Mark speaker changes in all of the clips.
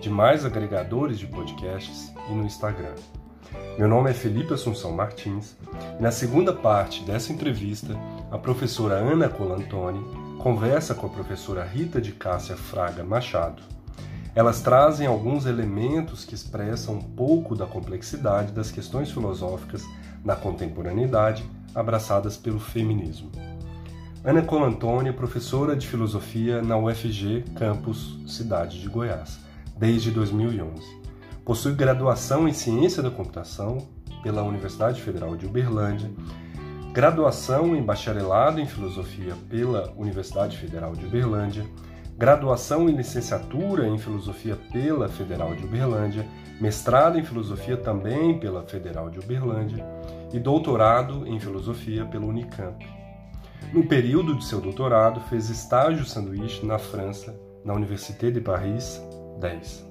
Speaker 1: demais agregadores de podcasts e no Instagram. Meu nome é Felipe Assunção Martins e na segunda parte dessa entrevista, a professora Ana Colantoni conversa com a professora Rita de Cássia Fraga Machado. Elas trazem alguns elementos que expressam um pouco da complexidade das questões filosóficas na contemporaneidade abraçadas pelo feminismo. Ana Colantoni é professora de filosofia na UFG, campus Cidade de Goiás desde 2011. Possui graduação em Ciência da Computação pela Universidade Federal de Uberlândia, graduação em Bacharelado em Filosofia pela Universidade Federal de Uberlândia, graduação em Licenciatura em Filosofia pela Federal de Uberlândia, mestrado em Filosofia também pela Federal de Uberlândia e doutorado em Filosofia pela Unicamp. No período de seu doutorado, fez estágio sanduíche na França, na Université de Paris, 10.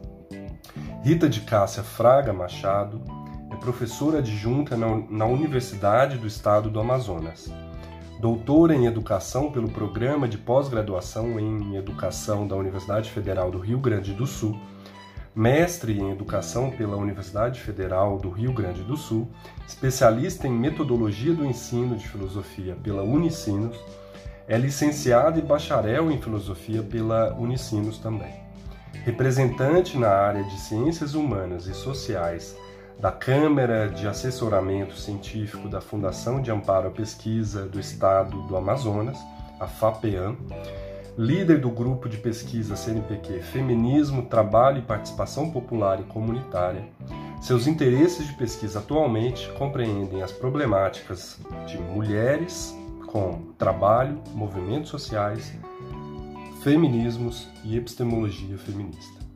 Speaker 1: Rita de Cássia Fraga Machado é professora adjunta na Universidade do Estado do Amazonas. Doutora em Educação pelo Programa de Pós-Graduação em Educação da Universidade Federal do Rio Grande do Sul, mestre em Educação pela Universidade Federal do Rio Grande do Sul, especialista em Metodologia do Ensino de Filosofia pela Unicinos, é licenciada e bacharel em Filosofia pela Unicinos também representante na área de Ciências Humanas e Sociais da Câmara de Assessoramento Científico da Fundação de Amparo à Pesquisa do Estado do Amazonas, a FAPEAM, líder do grupo de pesquisa CNPq Feminismo, Trabalho e Participação Popular e Comunitária. Seus interesses de pesquisa atualmente compreendem as problemáticas de mulheres com trabalho, movimentos sociais, Feminismos e Epistemologia Feminista.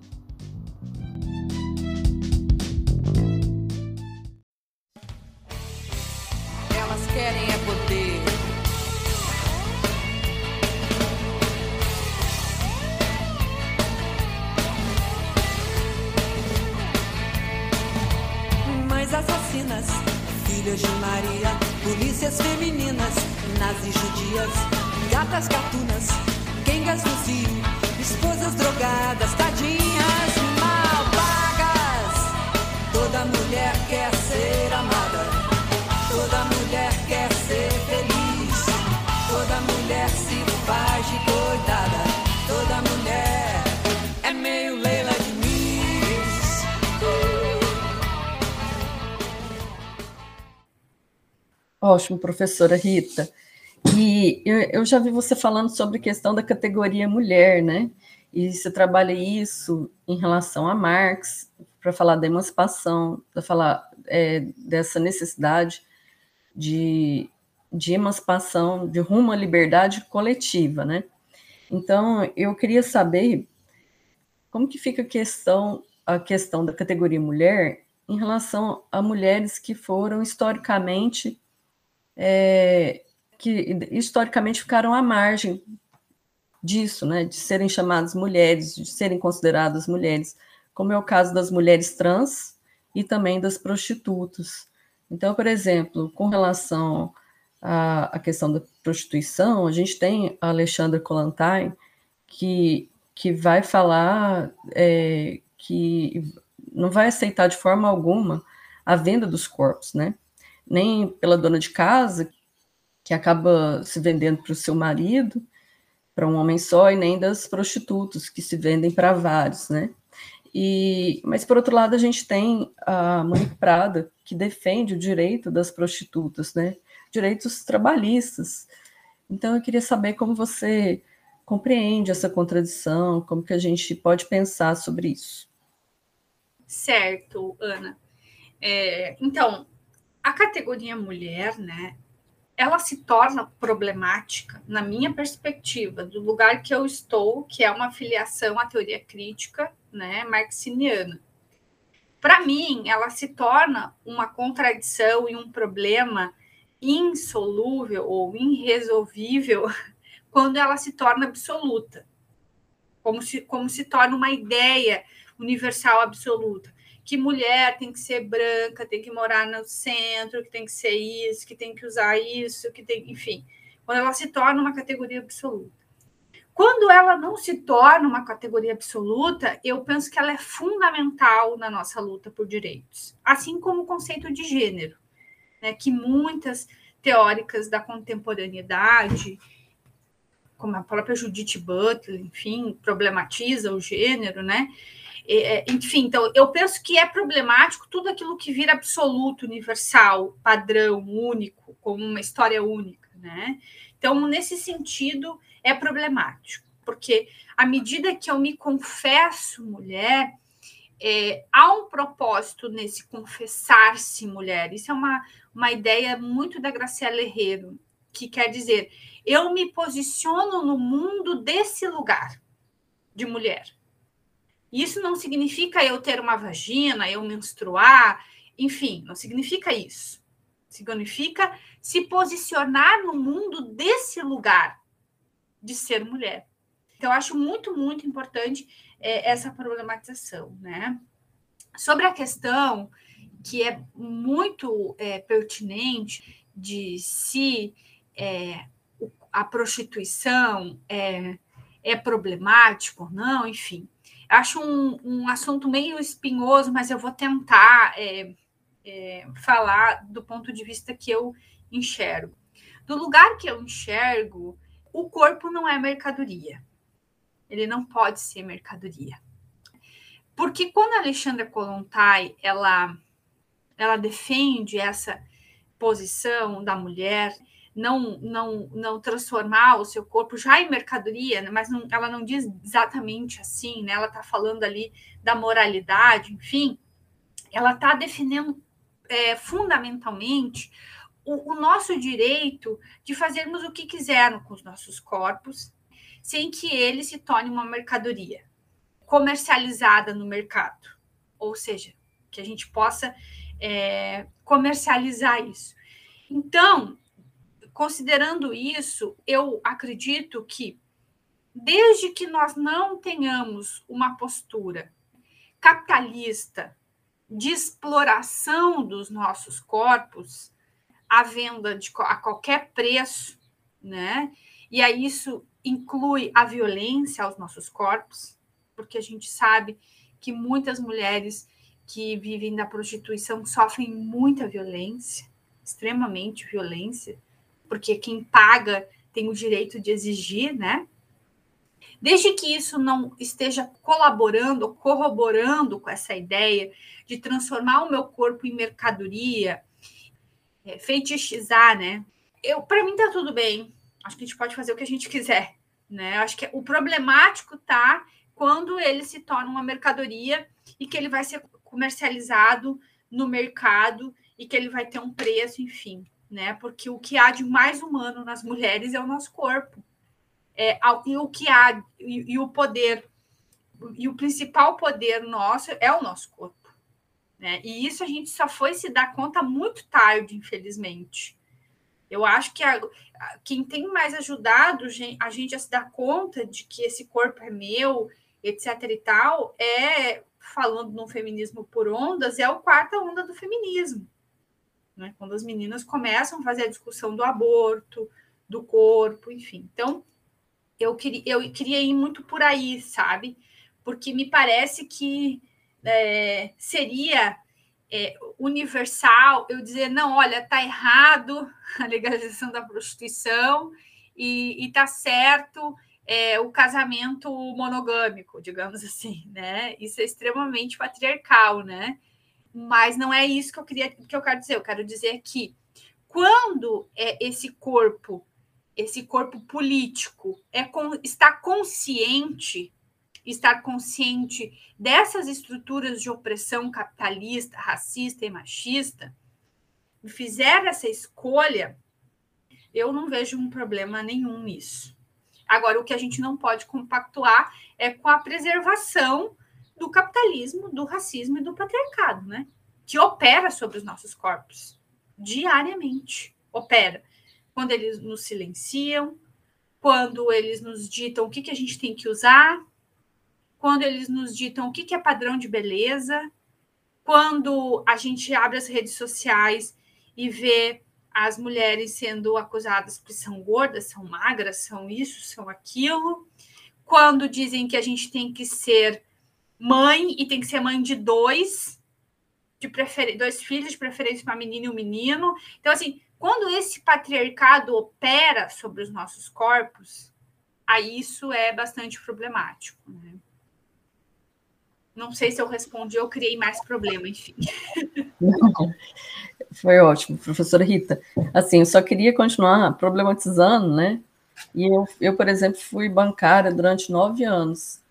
Speaker 2: Ótimo, professora Rita. E eu, já vi você falando sobre a questão da categoria mulher, né? E você trabalha isso em relação a Marx, para falar da emancipação, para falar é, dessa necessidade de, de emancipação, de rumo à liberdade coletiva, né? Então, eu queria saber como que fica a questão, a questão da categoria mulher em relação a mulheres que foram historicamente é, que historicamente ficaram à margem disso, né, de serem chamadas mulheres, de serem consideradas mulheres, como é o caso das mulheres trans e também das prostitutas. Então, por exemplo, com relação à, à questão da prostituição, a gente tem a Alexandra Kolantai, que, que vai falar é, que não vai aceitar de forma alguma a venda dos corpos, né? Nem pela dona de casa, que acaba se vendendo para o seu marido, para um homem só, e nem das prostitutas, que se vendem para vários, né? E, mas, por outro lado, a gente tem a Monique Prada, que defende o direito das prostitutas, né? direitos trabalhistas. Então, eu queria saber como você compreende essa contradição, como que a gente pode pensar sobre isso.
Speaker 3: Certo, Ana. É, então, a categoria mulher, né, ela se torna problemática, na minha perspectiva, do lugar que eu estou, que é uma filiação à teoria crítica né, marxiniana. Para mim, ela se torna uma contradição e um problema insolúvel ou irresolvível quando ela se torna absoluta, como se, como se torna uma ideia universal absoluta que mulher tem que ser branca, tem que morar no centro, que tem que ser isso, que tem que usar isso, que tem, enfim, quando ela se torna uma categoria absoluta. Quando ela não se torna uma categoria absoluta, eu penso que ela é fundamental na nossa luta por direitos, assim como o conceito de gênero, né, que muitas teóricas da contemporaneidade, como a própria Judith Butler, enfim, problematiza o gênero, né? É, enfim, então eu penso que é problemático tudo aquilo que vira absoluto, universal, padrão, único, como uma história única, né? Então, nesse sentido, é problemático, porque à medida que eu me confesso mulher, é, há um propósito nesse confessar-se mulher. Isso é uma, uma ideia muito da Graciela Herrero, que quer dizer, eu me posiciono no mundo desse lugar de mulher. Isso não significa eu ter uma vagina, eu menstruar, enfim, não significa isso. Significa se posicionar no mundo desse lugar de ser mulher. Então, acho muito, muito importante é, essa problematização, né? Sobre a questão que é muito é, pertinente de se é, a prostituição é, é problemático ou não, enfim. Acho um, um assunto meio espinhoso, mas eu vou tentar é, é, falar do ponto de vista que eu enxergo. Do lugar que eu enxergo, o corpo não é mercadoria. Ele não pode ser mercadoria. Porque quando a Alexandra Kolontai ela, ela defende essa posição da mulher, não, não, não transformar o seu corpo já em mercadoria, né? mas não, ela não diz exatamente assim, né? ela está falando ali da moralidade, enfim, ela está defendendo é, fundamentalmente o, o, nosso direito de fazermos o que quisermos com os nossos corpos, sem que ele se torne uma mercadoria comercializada no mercado, ou seja, que a gente possa é, comercializar isso. Então, considerando isso, eu acredito que, desde que nós não tenhamos uma postura capitalista de exploração dos nossos corpos, a venda de, a qualquer preço, né? E aí isso inclui a violência aos nossos corpos, porque a gente sabe que muitas mulheres que vivem da prostituição sofrem muita violência, extremamente violência, porque quem paga tem o direito de exigir, né? Desde que isso não esteja colaborando, corroborando com essa ideia de transformar o meu corpo em mercadoria, é, feitiçizar, né? Eu, para mim tá tudo bem. Acho que a gente pode fazer o que a gente quiser, né? Acho que o problemático tá quando ele se torna uma mercadoria e que ele vai ser comercializado no mercado e que ele vai ter um preço, enfim né? Porque o que há de mais humano nas mulheres é o nosso corpo. É, e o que há, e, e o poder, e o principal poder nosso é o nosso corpo. Né? E isso a gente só foi se dar conta muito tarde, infelizmente. Eu acho que a, a, quem tem mais ajudado a gente a se dar conta de que esse corpo é meu, etc. e tal, é falando no feminismo por ondas, é a quarta onda do feminismo. Né? Quando as meninas começam a fazer a discussão do aborto, do corpo, enfim. Então, eu queria, eu queria ir muito por aí, sabe? Porque me parece que é, seria é, universal eu dizer, não, olha, tá errado a legalização da prostituição e, está certo é, o casamento monogâmico, digamos assim, né? Isso é extremamente patriarcal, né? Mas não é isso que eu queria que eu quero dizer. Eu quero dizer que quando é esse corpo, esse corpo político é com, está consciente, estar consciente dessas estruturas de opressão capitalista, racista e machista, fizer essa escolha, eu não vejo um problema nenhum nisso. Agora, o que a gente não pode compactuar é com a preservação do capitalismo, do racismo e do patriarcado, né? Que opera sobre os nossos corpos diariamente. Opera. Quando eles nos silenciam, quando eles nos ditam o que, que a gente tem que usar, quando eles nos ditam o que, que é padrão de beleza, quando a gente abre as redes sociais e vê as mulheres sendo acusadas porque são gordas, são magras, são isso, são aquilo. Quando dizem que a gente tem que ser mãe e tem que ser mãe de dois, de prefer... dois filhos, de preferência para menino e um menino. Então, assim, quando esse patriarcado opera sobre os nossos corpos, aí isso é bastante problemático. Né? Não sei se eu respondi ou criei mais problema, enfim.
Speaker 2: Foi ótimo, professora Rita. Assim, eu só queria continuar problematizando, né? E eu, eu, por exemplo, fui bancária durante nove anos.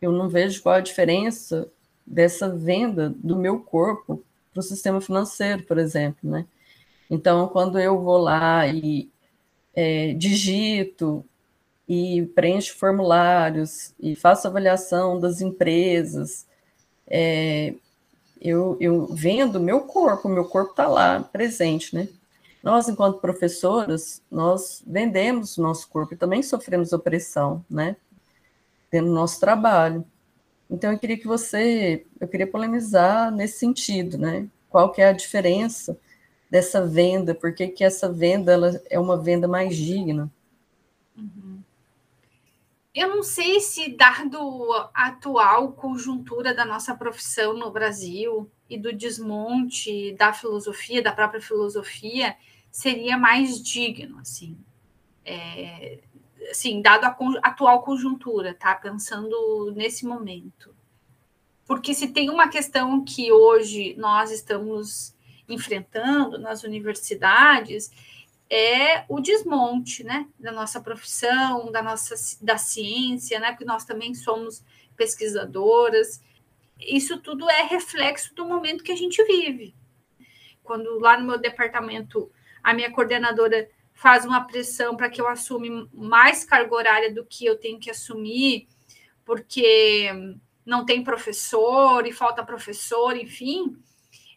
Speaker 2: Eu não vejo qual a diferença dessa venda do meu corpo para o sistema financeiro, por exemplo, né? Então, quando eu vou lá e é, digito e preencho formulários e faço avaliação das empresas. É, eu, eu vendo meu corpo, meu corpo está lá presente, né? Nós, enquanto professoras, nós vendemos nosso corpo e também sofremos opressão, né? Tendo nosso trabalho. Então, eu queria que você, eu queria polemizar nesse sentido, né? Qual que é a diferença dessa venda? Por que, que essa venda ela é uma venda mais digna?
Speaker 3: Uhum. Eu não sei se, dado a atual conjuntura da nossa profissão no Brasil e do desmonte da filosofia, da própria filosofia, seria mais digno, assim, é, assim dado a atual conjuntura, tá? Pensando nesse momento. Porque se tem uma questão que hoje nós estamos enfrentando nas universidades, é o desmonte né, da nossa profissão, da nossa da ciência, né, porque nós também somos pesquisadoras. Isso tudo é reflexo do momento que a gente vive. Quando lá no meu departamento a minha coordenadora faz uma pressão para que eu assume mais carga horária do que eu tenho que assumir, porque não tem professor e falta professor, enfim,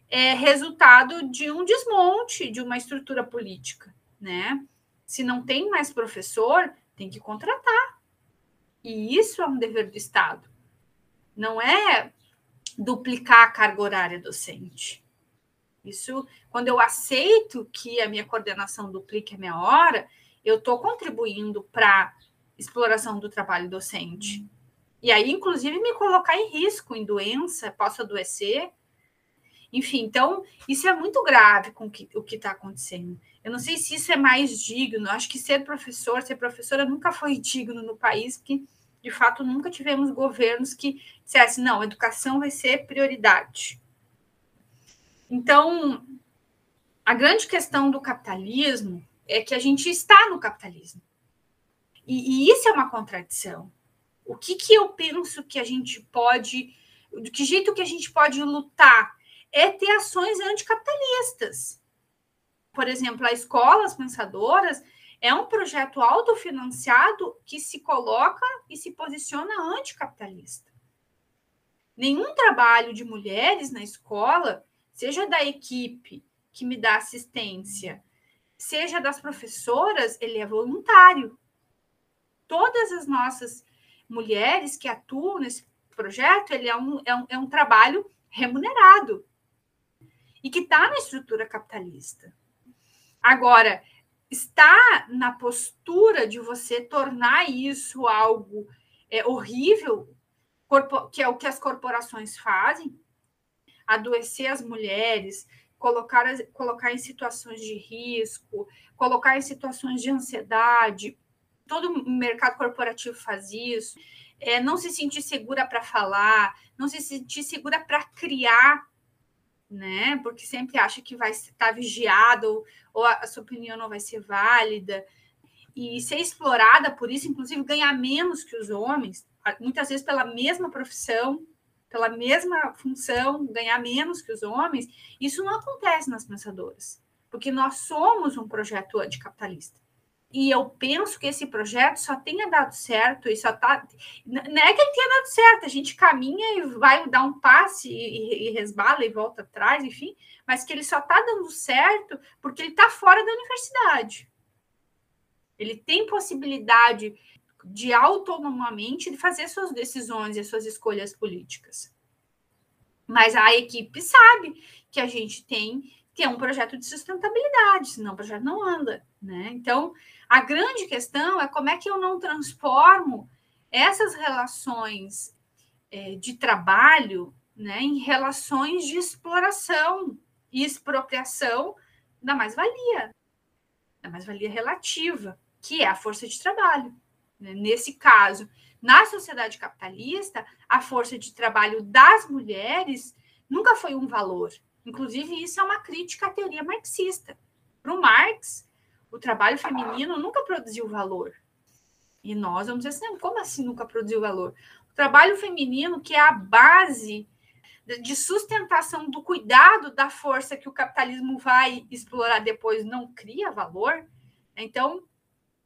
Speaker 3: é resultado de um desmonte de uma estrutura política né? Se não tem mais professor, tem que contratar. E isso é um dever do Estado. Não é duplicar a carga horária docente. Isso, quando eu aceito que a minha coordenação duplique a minha hora, eu estou contribuindo para exploração do trabalho docente. E aí, inclusive, me colocar em risco, em doença, posso adoecer. Enfim, então, isso é muito grave com que, o que está acontecendo. Eu não sei se isso é mais digno. Acho que ser professor, ser professora nunca foi digno no país, porque de fato nunca tivemos governos que dissessem, não, educação vai ser prioridade. Então, a grande questão do capitalismo é que a gente está no capitalismo. E, e isso é uma contradição. O que, que eu penso que a gente pode, de que jeito que a gente pode lutar é ter ações anticapitalistas por exemplo, a Escola As Pensadoras é um projeto autofinanciado que se coloca e se posiciona anticapitalista. Nenhum trabalho de mulheres na escola, seja da equipe que me dá assistência, seja das professoras, ele é voluntário. Todas as nossas mulheres que atuam nesse, projeto ele é um, é um, é um trabalho remunerado e que está na estrutura capitalista. Agora, está na postura de você tornar isso algo é, horrível, que é o que as corporações fazem, adoecer as mulheres, colocar, colocar em situações de risco, colocar em situações de ansiedade. Todo mercado corporativo faz isso. É, não se sentir segura para falar, não se sentir segura para criar, né? Porque sempre acha que vai estar vigiado ou a, a sua opinião não vai ser válida. E ser explorada por isso, inclusive ganhar menos que os homens, muitas vezes pela mesma profissão, pela mesma função, ganhar menos que os homens, isso não acontece nas pensadoras, porque nós somos um projeto anticapitalista. E eu penso que esse projeto só tenha dado certo e só tá. Não é que ele tenha dado certo, a gente caminha e vai dar um passe e, e resbala e volta atrás, enfim, mas que ele só está dando certo porque ele está fora da universidade. Ele tem possibilidade de autonomamente fazer suas decisões e suas escolhas políticas. Mas a equipe sabe que a gente tem que é um projeto de sustentabilidade, senão o projeto não anda, né? Então, a grande questão é como é que eu não transformo essas relações é, de trabalho né, em relações de exploração e expropriação da mais-valia, da mais-valia relativa, que é a força de trabalho. Né? Nesse caso, na sociedade capitalista, a força de trabalho das mulheres nunca foi um valor. Inclusive, isso é uma crítica à teoria marxista. Para o Marx, o trabalho feminino nunca produziu valor. E nós vamos dizer assim, como assim nunca produziu valor? O trabalho feminino, que é a base de sustentação do cuidado da força que o capitalismo vai explorar depois, não cria valor. Então,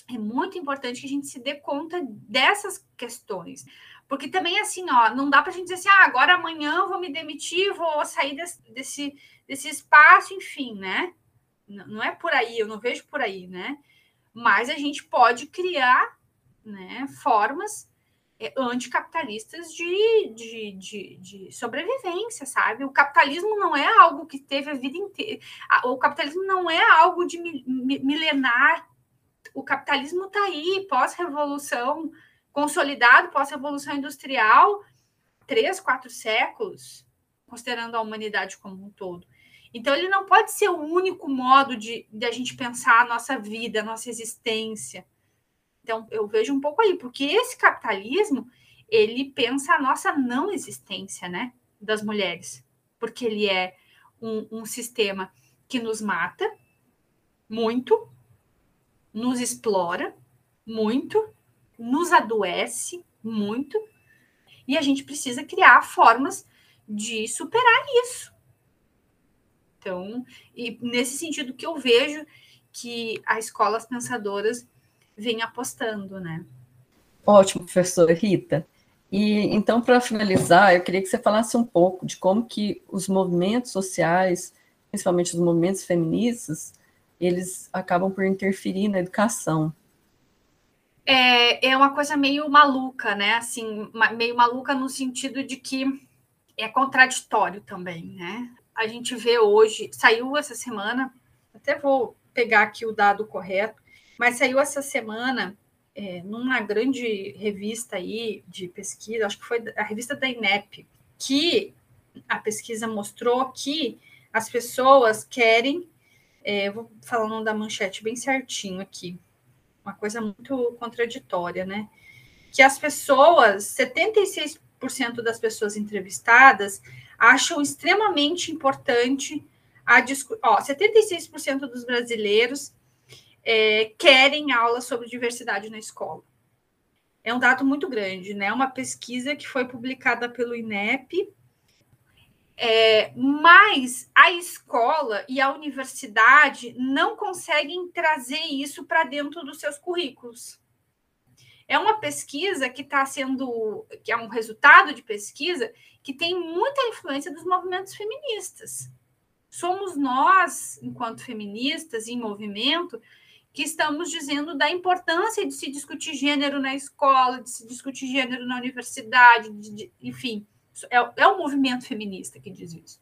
Speaker 3: é muito importante que a gente se dê conta dessas questões. Porque também, assim, ó, não dá para a gente dizer assim, ah, agora amanhã eu vou me demitir, vou sair desse, desse, desse espaço, enfim, né? Não é por aí, eu não vejo por aí, né? Mas a gente pode criar né, formas é, anticapitalistas de, de, de, de, sobrevivência, sabe? O capitalismo não é algo que teve a vida inteira. O capitalismo não é algo de milenar o capitalismo está aí, pós-revolução, consolidado pós-revolução industrial, três, quatro séculos, considerando a humanidade como um todo. Então, ele não pode ser o único modo de, de a gente pensar a nossa vida, a nossa existência. Então, eu vejo um pouco aí, porque esse capitalismo, ele pensa a nossa não existência, né, das mulheres, porque ele é um, um sistema que nos mata muito, nos explora muito, nos adoece muito, e a gente precisa criar formas de superar isso. Então, e nesse sentido que eu vejo que a escolas pensadoras vem apostando, né?
Speaker 2: Ótimo, professora Rita. E então, para finalizar, eu queria que você falasse um pouco de como que os movimentos sociais, principalmente os movimentos feministas, eles acabam por interferir na educação.
Speaker 3: É, é uma coisa meio maluca, né? Assim, meio maluca no sentido de que é contraditório também, né? A gente vê hoje, saiu essa semana, até vou pegar aqui o dado correto, mas saiu essa semana é, numa grande revista aí de pesquisa, acho que foi a revista da INEP, que a pesquisa mostrou que as pessoas querem é, vou falar o nome da manchete bem certinho aqui. Uma coisa muito contraditória, né? Que as pessoas, 76% das pessoas entrevistadas acham extremamente importante a discussão. 76% dos brasileiros é, querem aula sobre diversidade na escola. É um dado muito grande, né? Uma pesquisa que foi publicada pelo INEP é, mas a escola e a universidade não conseguem trazer isso para dentro dos seus currículos. É uma pesquisa que está sendo, que é um resultado de pesquisa que tem muita influência dos movimentos feministas. Somos nós, enquanto feministas em movimento, que estamos dizendo da importância de se discutir gênero na escola, de se discutir gênero na universidade, de, de, enfim, é, é o movimento feminista que diz isso.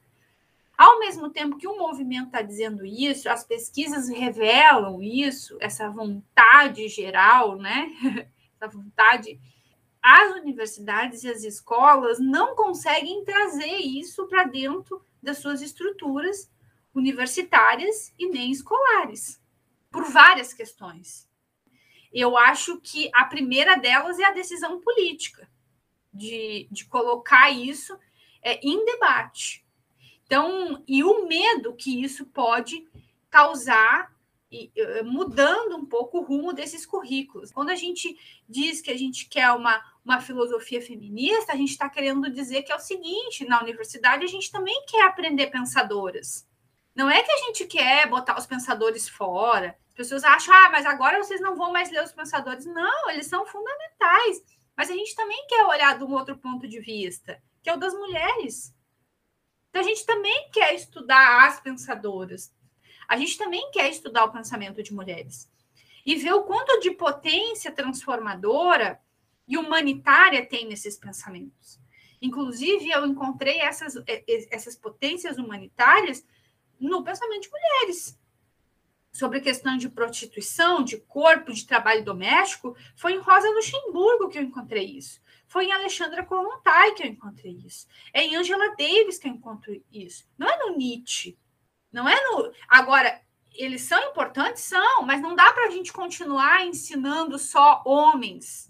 Speaker 3: Ao mesmo tempo que o movimento está dizendo isso, as pesquisas revelam isso, essa vontade geral, né? essa vontade as universidades e as escolas não conseguem trazer isso para dentro das suas estruturas universitárias e nem escolares, por várias questões. Eu acho que a primeira delas é a decisão política, de, de colocar isso é, em debate. Então, e o medo que isso pode causar e, mudando um pouco o rumo desses currículos. Quando a gente diz que a gente quer uma, uma filosofia feminista, a gente está querendo dizer que é o seguinte: na universidade a gente também quer aprender pensadoras. Não é que a gente quer botar os pensadores fora. As pessoas acham, ah, mas agora vocês não vão mais ler os pensadores. Não, eles são fundamentais. Mas a gente também quer olhar de um outro ponto de vista, que é o das mulheres. Então a gente também quer estudar as pensadoras, a gente também quer estudar o pensamento de mulheres e ver o quanto de potência transformadora e humanitária tem nesses pensamentos. Inclusive, eu encontrei essas, essas potências humanitárias no pensamento de mulheres. Sobre questão de prostituição, de corpo, de trabalho doméstico, foi em Rosa Luxemburgo que eu encontrei isso. Foi em Alexandra Kollontai que eu encontrei isso. É em Angela Davis que eu encontro isso. Não é no Nietzsche, não é no. Agora, eles são importantes? São, mas não dá para a gente continuar ensinando só homens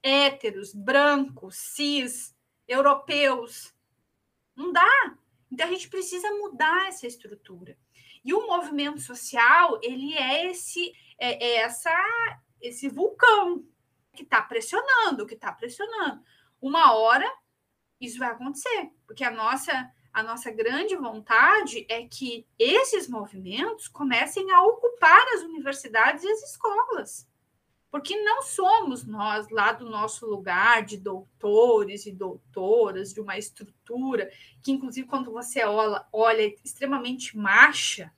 Speaker 3: héteros, brancos, cis, europeus. Não dá. Então a gente precisa mudar essa estrutura. E o movimento social, ele é esse é, é essa esse vulcão que está pressionando, que está pressionando. Uma hora isso vai acontecer, porque a nossa a nossa grande vontade é que esses movimentos comecem a ocupar as universidades e as escolas. Porque não somos nós, lá do nosso lugar de doutores e doutoras, de uma estrutura, que, inclusive, quando você olha, olha é extremamente macha,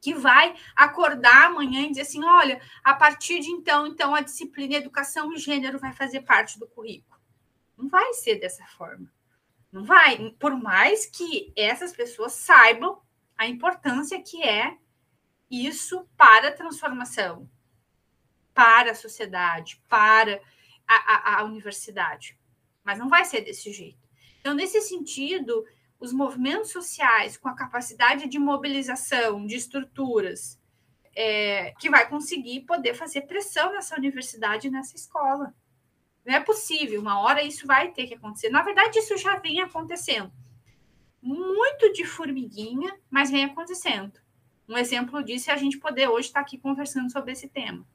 Speaker 3: que vai acordar amanhã e dizer assim: olha, a partir de então, então a disciplina Educação e Gênero vai fazer parte do currículo. Não vai ser dessa forma. Não vai, por mais que essas pessoas saibam a importância que é isso para a transformação, para a sociedade, para a, a, a universidade. Mas não vai ser desse jeito. Então, nesse sentido, os movimentos sociais com a capacidade de mobilização de estruturas é, que vai conseguir poder fazer pressão nessa universidade, nessa escola. Não é possível, uma hora isso vai ter que acontecer. Na verdade, isso já vem acontecendo. Muito de formiguinha, mas vem acontecendo. Um exemplo disso é a gente poder hoje estar aqui conversando sobre esse tema.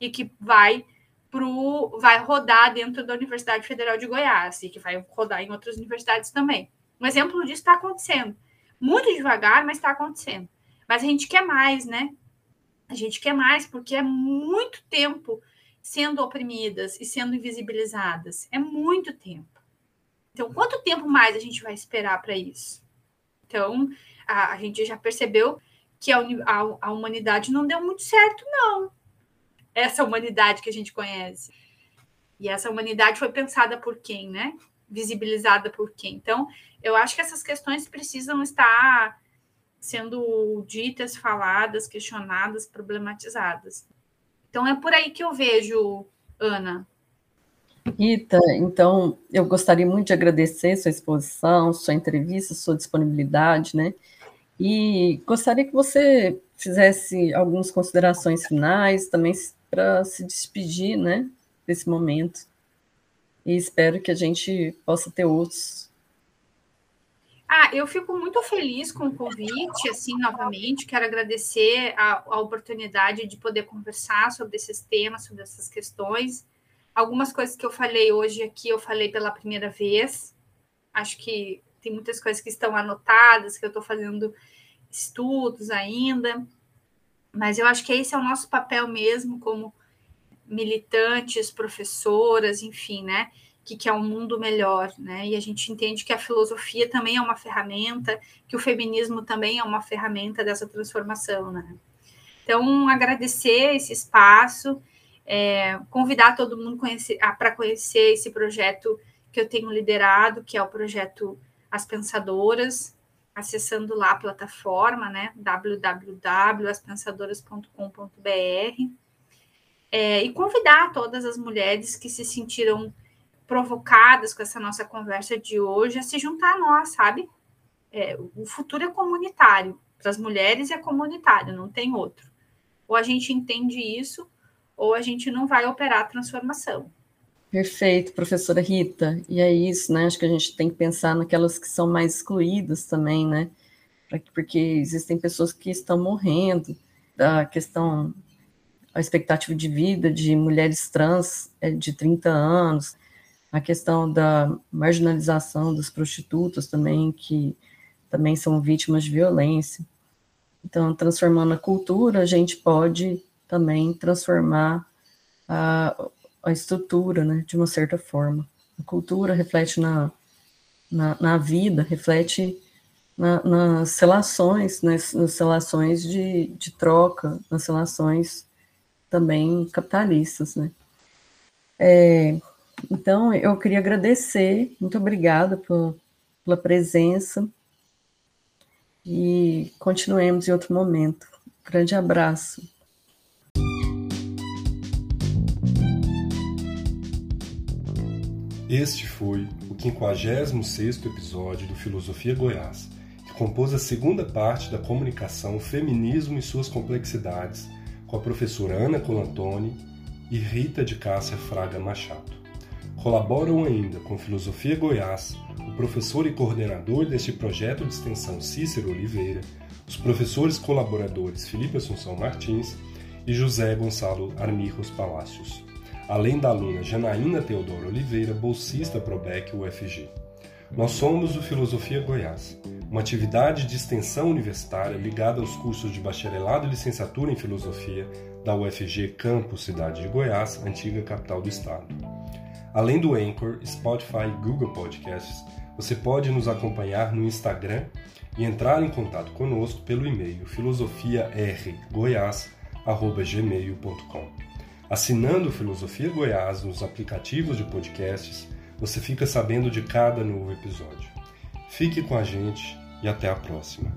Speaker 3: E que vai pro, vai rodar dentro da Universidade Federal de Goiás e que vai rodar em outras universidades também. Um exemplo disso está acontecendo. Muito devagar, mas está acontecendo. Mas a gente quer mais, né? A gente quer mais, porque é muito tempo sendo oprimidas e sendo invisibilizadas. É muito tempo. Então, quanto tempo mais a gente vai esperar para isso? Então, a, a, gente já percebeu que a, a, a humanidade não deu muito certo, não. Essa humanidade que a gente conhece. E essa humanidade foi pensada por quem, né? Visibilizada por quem? Então, eu acho que essas questões precisam estar sendo ditas, faladas, questionadas, problematizadas. Então é por aí que eu vejo, Ana.
Speaker 2: Rita, então eu gostaria muito de agradecer sua exposição, sua entrevista, sua disponibilidade, né? E gostaria que você fizesse algumas considerações finais também para se despedir, né, desse momento. E espero que a gente possa ter outros
Speaker 3: ah, eu fico muito feliz com o convite, assim, novamente. Quero agradecer a, a, oportunidade de poder conversar sobre esses temas, sobre essas questões. Algumas coisas que eu falei hoje aqui, eu falei pela primeira vez. Acho que tem muitas coisas que estão anotadas, que eu estou fazendo estudos ainda. Mas eu acho que esse é o nosso papel mesmo, como militantes, professoras, enfim, né? que quer um mundo melhor, né? E a gente entende que a filosofia também é uma ferramenta, que o feminismo também é uma ferramenta dessa transformação, né? Então, agradecer esse espaço, é, convidar todo mundo para conhecer esse projeto que eu tenho liderado, que é o projeto As Pensadoras, acessando lá a plataforma, né, www.aspensadoras.com.br, é, e convidar todas as mulheres que se sentiram provocadas com essa nossa conversa de hoje a se juntar a nós, sabe? É, o futuro é comunitário, para as mulheres é comunitário, não tem outro. Ou a gente entende isso, ou a gente não vai operar a transformação.
Speaker 2: Perfeito, professora Rita. E é isso, né? Acho que a gente tem que pensar naquelas que são mais excluídas também, né? Porque existem pessoas que estão morrendo da questão, a expectativa de vida de mulheres trans é de 30 anos, a questão da marginalização das prostitutas também, que também são vítimas de violência. Então, transformando a cultura, a gente pode também transformar a, a estrutura, né, de uma certa forma. A cultura reflete na, na, na vida, reflete na, nas relações, nas, nas relações de, de troca, nas relações também capitalistas, né. É, então, eu queria agradecer, muito obrigada por, pela presença, e continuemos em outro momento. Grande abraço.
Speaker 1: Este foi o 56º episódio do Filosofia Goiás, que compôs a segunda parte da comunicação Feminismo e suas complexidades com a professora Ana Colantoni e Rita de Cássia Fraga Machado. Colaboram ainda com Filosofia Goiás o professor e coordenador deste projeto de extensão Cícero Oliveira, os professores colaboradores Felipe Assunção Martins e José Gonçalo Armijos Palácios, além da aluna Janaína Teodoro Oliveira, bolsista Probec UFG. Nós somos o Filosofia Goiás, uma atividade de extensão universitária ligada aos cursos de bacharelado e licenciatura em filosofia da UFG Campus Cidade de Goiás, antiga capital do estado. Além do Anchor, Spotify e Google Podcasts, você pode nos acompanhar no Instagram e entrar em contato conosco pelo e-mail filosofiargoiás.gmail.com. Assinando Filosofia Goiás nos aplicativos de podcasts, você fica sabendo de cada novo episódio. Fique com a gente e até a próxima.